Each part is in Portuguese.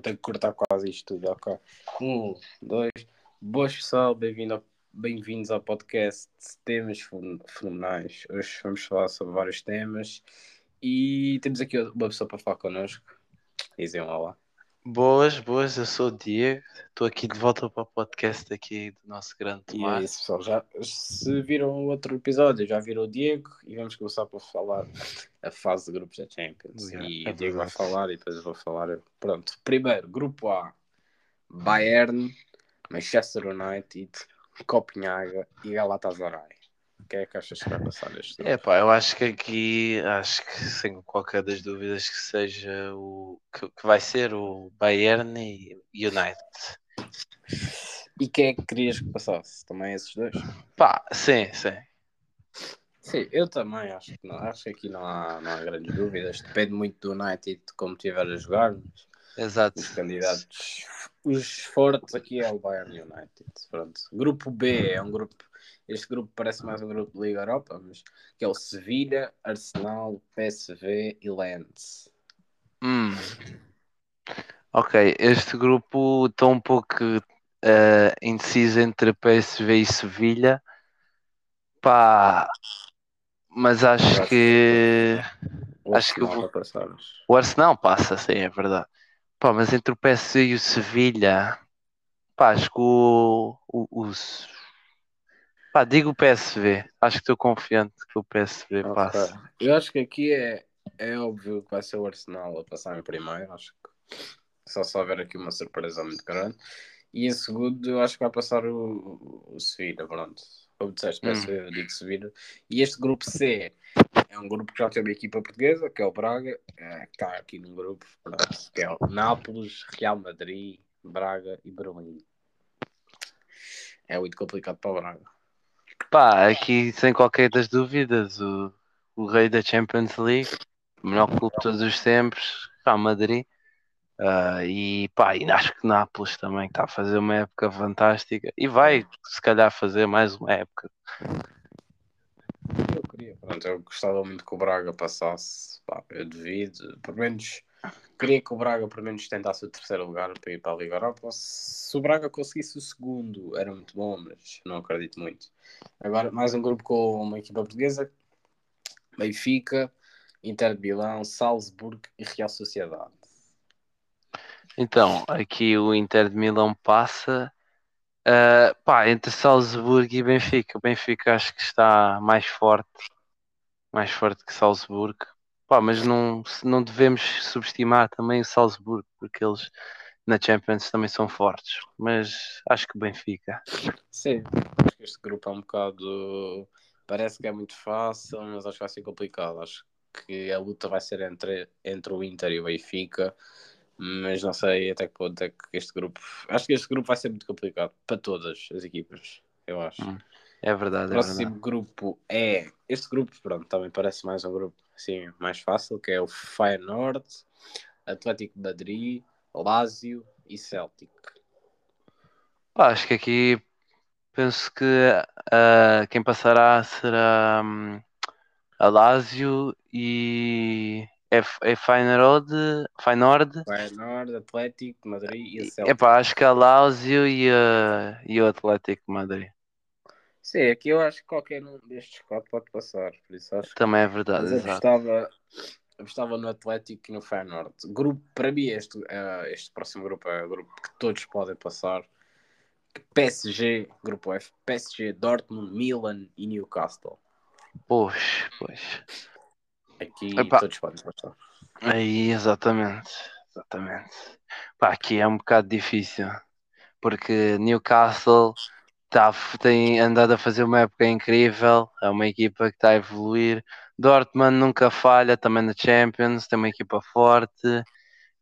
ter que cortar quase isto tudo, ok? Um, dois. Boas pessoal, bem-vindos ao podcast Temas Fen- Fenomenais. Hoje vamos falar sobre vários temas e temos aqui uma pessoa para falar connosco. Dizem um olá. Boas, boas, eu sou o Diego, estou aqui de volta para o podcast aqui do nosso grande E é Tomás. isso, pessoal. Já, se viram outro episódio, já viram o Diego e vamos começar por falar a fase de grupos da Champions. Yeah, e é o Diego vai falar e depois eu vou falar. Pronto, primeiro, grupo A: Bayern, Manchester United, Copenhaga e Galatasaray. O que é que achas que vai passar neste? É pá, eu acho que aqui, acho que sem qualquer das dúvidas que seja o que, que vai ser o Bayern e United. E quem é que querias que passasse? Também esses dois? Pá, sim, sim. Sim, eu também acho que não. Acho que aqui não há, não há grandes dúvidas. Depende muito do United de como estiver a jogar. mas Exato. Os candidatos, os fortes aqui é o Bayern United. Pronto. Grupo B é um grupo. Este grupo parece mais um grupo de Liga Europa, mas que é o Sevilha, Arsenal, PSV e Lens. Hum. Ok, este grupo está um pouco eh, indeciso entre PSV e Sevilha. Pá, mas acho que O Acho que passar. O Arsenal passa, sim, é verdade. Pá, mas entre o PSV e o Sevilha, pá, acho que o, o, os- Pá, digo o PSV. Acho que estou confiante que o PSV Ok. passa. Eu acho que aqui é, é óbvio que vai ser o Arsenal a passar em primeiro. Acho que só se houver aqui uma surpresa muito grande. E em segundo, eu acho que vai passar o, o Sevilha. Pronto. Como disseste, Hum. PSV, eu digo Sevilha. E este grupo C é um grupo que já tem uma equipa portuguesa, que é o Braga, é, que está aqui num grupo, pronto, que é o Nápoles, Real Madrid, Braga e Berlim. É muito complicado para o Braga. Pá, aqui sem qualquer das dúvidas, o, o rei da Champions League, o melhor clube de todos os tempos, Real Madrid. Ah, e pá, e acho que Nápoles também está a fazer uma época fantástica e vai, se calhar, fazer mais uma época. Eu queria, pronto, eu gostava muito que o Braga passasse, pá, eu devido, pelo menos queria que o Braga pelo menos tentasse o terceiro lugar para ir para a Liga Europa. Se o Braga conseguisse o segundo, era muito bom, mas não acredito muito. Agora, mais um grupo com uma equipa portuguesa, Benfica, Inter de Milão, Salzburgo e Real Sociedade. Então, aqui o Inter de Milão passa. Ah, pá, entre Salzburgo e Benfica. O Benfica acho que está mais forte, mais forte que Salzburgo. Pá, mas não, não devemos subestimar também o Salzburgo, porque eles na Champions também são fortes. Mas acho que Benfica. Sim, acho que este grupo é um bocado. Parece que é muito fácil, mas acho que vai ser complicado. Acho que a luta vai ser entre, entre o Inter e o Benfica, mas não sei até que ponto é que este grupo. Acho que este grupo vai ser muito complicado para todas as equipas, eu acho. Hum, É verdade, O é próximo verdade. grupo é. Este grupo, pronto, também parece mais um grupo assim, mais fácil, que é o Feyenoord, Atlético de Madrid, Lazio e Celtic. Pá, acho que aqui penso que ah, quem passará será hum, a Lazio e é, é Feyenoord, Feyenoord. Feyenoord, Atlético de Madrid e a Celtic. Epá, acho que a Lazio e, a, e o Atlético de Madrid. Sim, aqui eu acho que qualquer um destes quatro pode passar, por isso acho que Também é verdade, mas exato. apostava, apostava no Atlético e no Feyenoord. Grupo, para mim, este, eh, este próximo grupo é o grupo que todos podem passar. PSG, grupo F, PSG, Dortmund, Milan e Newcastle. Pois, pois. Aqui Epá. todos podem passar. Aí, exatamente, exatamente. Pá, aqui é um bocado difícil, porque Newcastle tá, tem andado a fazer uma época incrível, é uma equipa que está a evoluir. Dortmund nunca falha, também na Champions, tem uma equipa forte.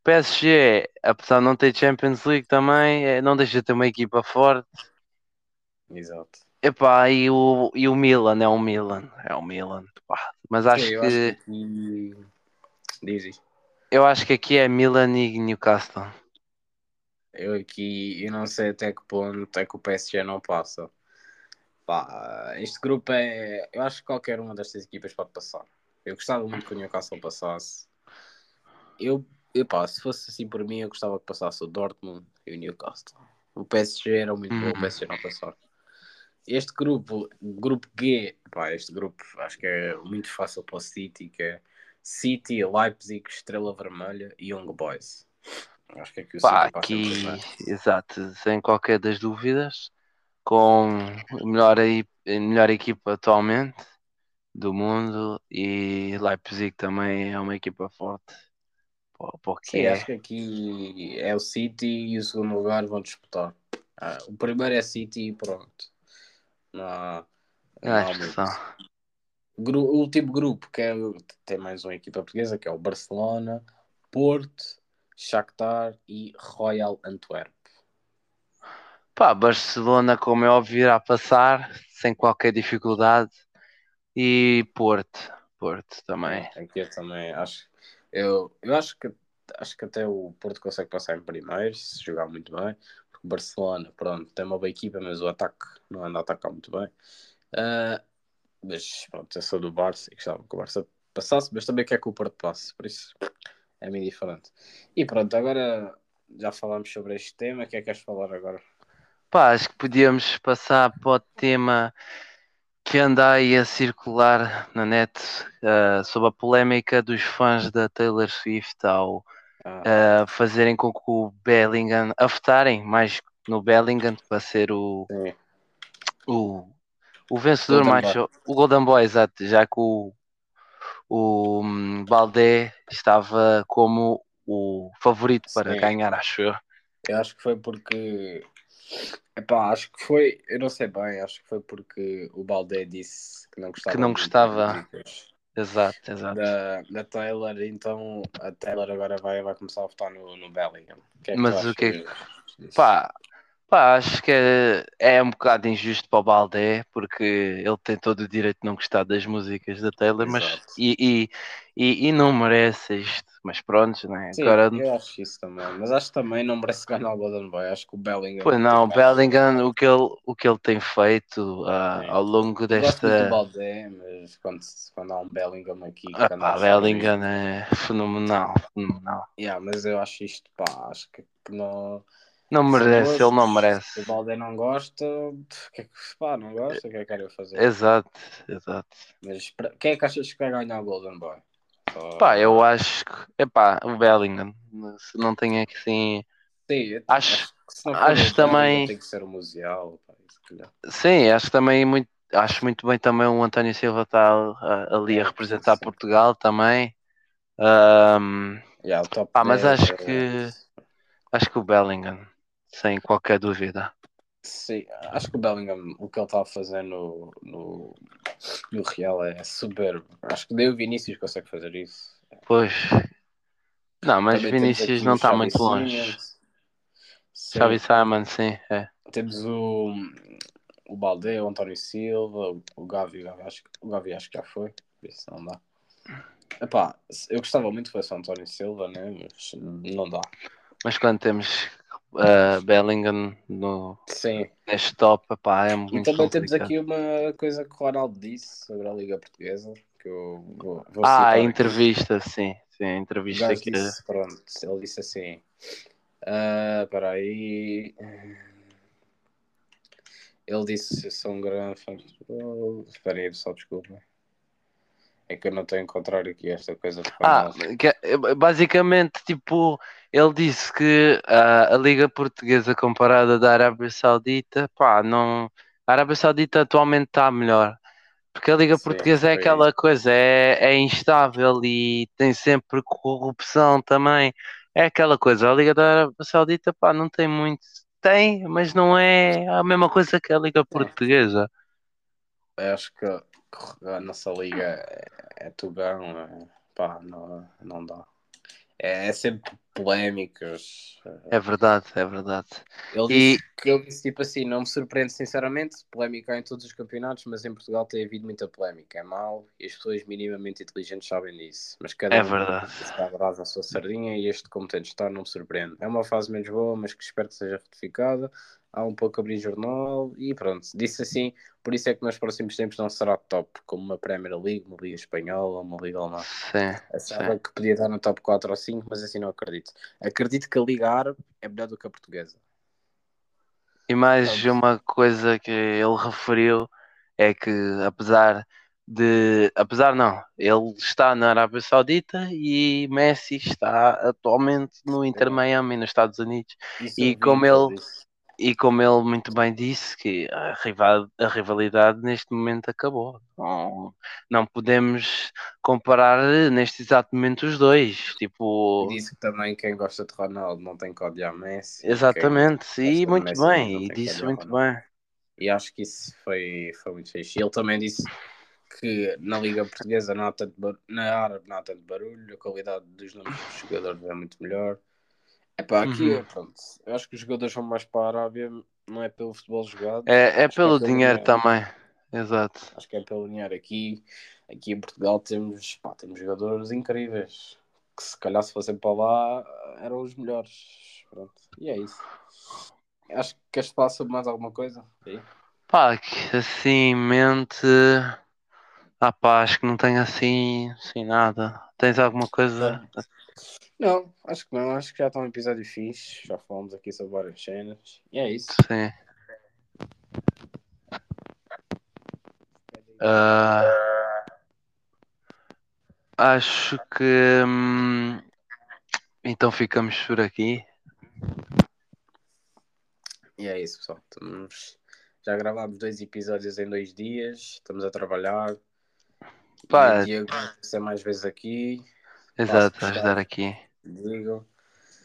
PSG, apesar de não ter Champions League também, é- não deixa de ter uma equipa forte. Exato. Epá, e o, e o Milan é o Milan, é o Milan. pá. Mas acho Sim, que acho que. Diz eu acho que aqui é Milan e Newcastle. Eu aqui, eu não sei até que ponto é que o PSG não passa. Pá, este grupo é. Eu acho que qualquer uma destas equipas pode passar. Eu gostava muito que o Newcastle passasse. Eu, Epá, se fosse assim por mim, eu gostava que passasse o Dortmund e o Newcastle. O PSG era muito bom, o Uhum. PSG não passar. Este grupo, grupo G, pá, este grupo acho que é muito fácil para o City, que é City, Leipzig, Estrela Vermelha e Young Boys. Acho que aqui o Pá, aqui, primeiro. exato, sem qualquer das dúvidas, com a melhor, aí- a melhor equipa atualmente do mundo e Leipzig também é uma equipa forte para, para o que Sim, é. acho que aqui é o City e o segundo lugar vão disputar. Ah, o primeiro é City e pronto. Não não que são. Gru- o último grupo, que é, tem mais uma equipa portuguesa, que é o Barcelona, Porto, Shakhtar e Royal Antwerp. Pá, Barcelona, como é óbvio, irá passar sem qualquer dificuldade e Porto, Porto também. Aqui eu também acho. Eu, eu acho que acho que até o Porto consegue passar em primeiro se jogar muito bem. Porque Barcelona, pronto, tem uma boa equipa, mas o ataque não anda a atacar muito bem. Ah, mas pronto, eu sou do Barça e gostava que o Barça passasse, mas também quer que o Porto passe, por isso é meio diferente. E pronto, agora já falámos sobre este tema, o que é que queres falar agora? Pá, acho que podíamos passar para o tema que anda aí a circular na net ah, sobre a polémica dos fãs da Taylor Swift ao Ah, ah, fazerem com que o Bellingham, a votarem mais no Bellingham para ser o, sim. o, o vencedor Golden mais Boy. o Golden Boy, exato, já que o, o hum, Baldé estava como o favorito para Sim. ganhar, acho eu. Eu acho que foi porque. Epá, acho que foi. Eu não sei bem, acho que foi porque o Baldé disse que não gostava, Que não gostava. Exato, exato. Da, da Taylor, então a Taylor agora vai, vai começar a votar no, no Bellingham. Que é que Mas o que é achas disso? Pá, pá, acho que é, é um bocado injusto para o Baldé, porque ele tem todo o direito de não gostar das músicas da Taylor, mas e, e, e, e não merece isto. Mas pronto, né? Sim, Agora, eu acho isso também. Mas acho que também não merece ganhar o Golden Boy. Acho que o Bellingham. pois não, o Bellingham, o que ele, o que ele tem feito Sim. ao longo Eu gosto desta. Baldé, mas quando, quando há um Bellingham aqui. Ah, pá, Bellingham é fenomenal, fenomenal. Yeah, mas eu acho isto, pá, acho que, que não. Não merece, ele não merece. Se o Baldé não gosta, que, é que- pá, não gosta, o que é que quero fazer? Exato, exato. Mas quem é que achas que vai ganhar o Golden Boy? Pá, eu acho que, epá, o Bellingham, se não tem aqui assim. Sim, eu acho- que se não for acho também- Tem que ser o Musial. Pá, Sim, acho também muito, acho muito bem também o António Silva estar ah, ali a É, representar sim. Portugal também. Ahm, Yeah, Pá, mas 10 acho é- que- acho que o Bellingham, sem qualquer dúvida. Sim, acho que o Bellingham, o que ele está a fazer no, no, no Real é soberbo. Acho que nem o Vinícius consegue fazer isso. Pois. Não, mas Também Vinícius não está muito longe. Xavi Simon, sim, é. Temos o, o Baldé, o António Silva, o, Gavi, o Gavi, acho, que- o Gavi acho que já foi, por isso não dá. Epá, eu gostava muito que fosse o António Silva, né? mas não dá. Mas quando temos ah, Bellingham no, Sim, neste top, pá, é e também temos aqui uma coisa que o Ronaldo disse sobre a Liga Portuguesa, que eu vou, vou Ah, a aqui. entrevista, sim. Sim, a entrevista que disse, pronto, ele disse assim. ah, Espera aí. Ele disse: sou um grande fã de futebol. Espera aí, só desculpa. É que eu não estou a encontrar aqui esta coisa Ah, que- basicamente, tipo, ele disse que ah, a Liga Portuguesa comparada da Arábia Saudita, pá, não. A Arábia Saudita atualmente está melhor. Porque a Liga Sim, Portuguesa é aquela coisa, é, é instável e tem sempre corrupção também. É aquela coisa, a Liga da Arábia Saudita, pá, não tem muito. Tem, mas não é a mesma coisa que a Liga Portuguesa. Eu acho que a nossa liga é, é tugão. É, pá, não, não dá. É, é sempre polémicas. É verdade, é verdade. Ele E- disse, ele disse tipo assim: não me surpreende sinceramente, polémica há em todos os campeonatos, mas em Portugal tem havido muita polémica. É mau e as pessoas minimamente inteligentes sabem disso. Mas cada É um verdade. está brasa a sua sardinha e este, como tem de estar, não me surpreende. É uma fase menos boa, mas que espero que seja retificada. Há um pouco abrir jornal e pronto. Disse assim: por isso é que nos próximos tempos não será top, como uma Premier League, uma Liga Espanhola, uma Liga Alemã. Sim, Achava sim. que podia estar no top 4 ou 5, mas assim não acredito. Acredito que a Liga Árabe é melhor do que a portuguesa. E mais Pronto. uma coisa que ele referiu é que apesar de. Apesar não, ele está na Arábia Saudita e Messi está atualmente no Inter. Miami, nos Estados Unidos. Isso E como ele- disse. E como ele muito bem disse, que a rival- a rivalidade neste momento acabou. Não, não podemos comparar neste exato momento os dois. Tipo, disse que também quem gosta de Ronaldo não tem que odiar Messi. exatamente. E muito Messi bem, e disse muito Ronaldo. bem. E acho que isso foi, foi muito fixe. E ele também disse que na Liga Portuguesa não há tanto bar... na Árabe não há tanto barulho, a qualidade dos nomes dos jogadores é muito melhor. Epá, aqui, Uhum. pronto, eu acho que os jogadores vão mais para a Arábia, não é pelo futebol jogado. É, é acho que pelo dinheiro também. Exato. Acho que é pelo dinheiro. Aqui, aqui em Portugal temos, pá, temos jogadores incríveis. Que se calhar se fossem para lá eram os melhores. Pronto. E é isso. Acho que queres falar sobre mais alguma coisa? Aí? Pá, que assim em mente. Ah pá, acho que não tenho assim, assim nada. Tens alguma coisa? Não, acho que não. Acho que já está um episódio fixe. Já falamos aqui sobre várias cenas. E é isso. Sim. Ah, acho que hum, então ficamos por aqui. E é isso, pessoal. Estamos... Já gravámos dois episódios em dois dias. Estamos a trabalhar. Pá. E o Diego vai ser mais vezes aqui. Exato, ajudar aqui.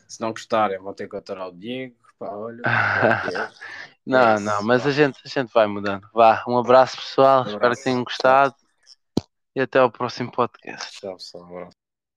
Se não gostarem, vão ter que aturar o Diego. Pá, olha. o. Não, não, mas a gente, a gente vai mudando. Vá, um abraço pessoal, espero que abraço. tenham gostado e até ao próximo podcast. Tchau, pessoal. Um abraço.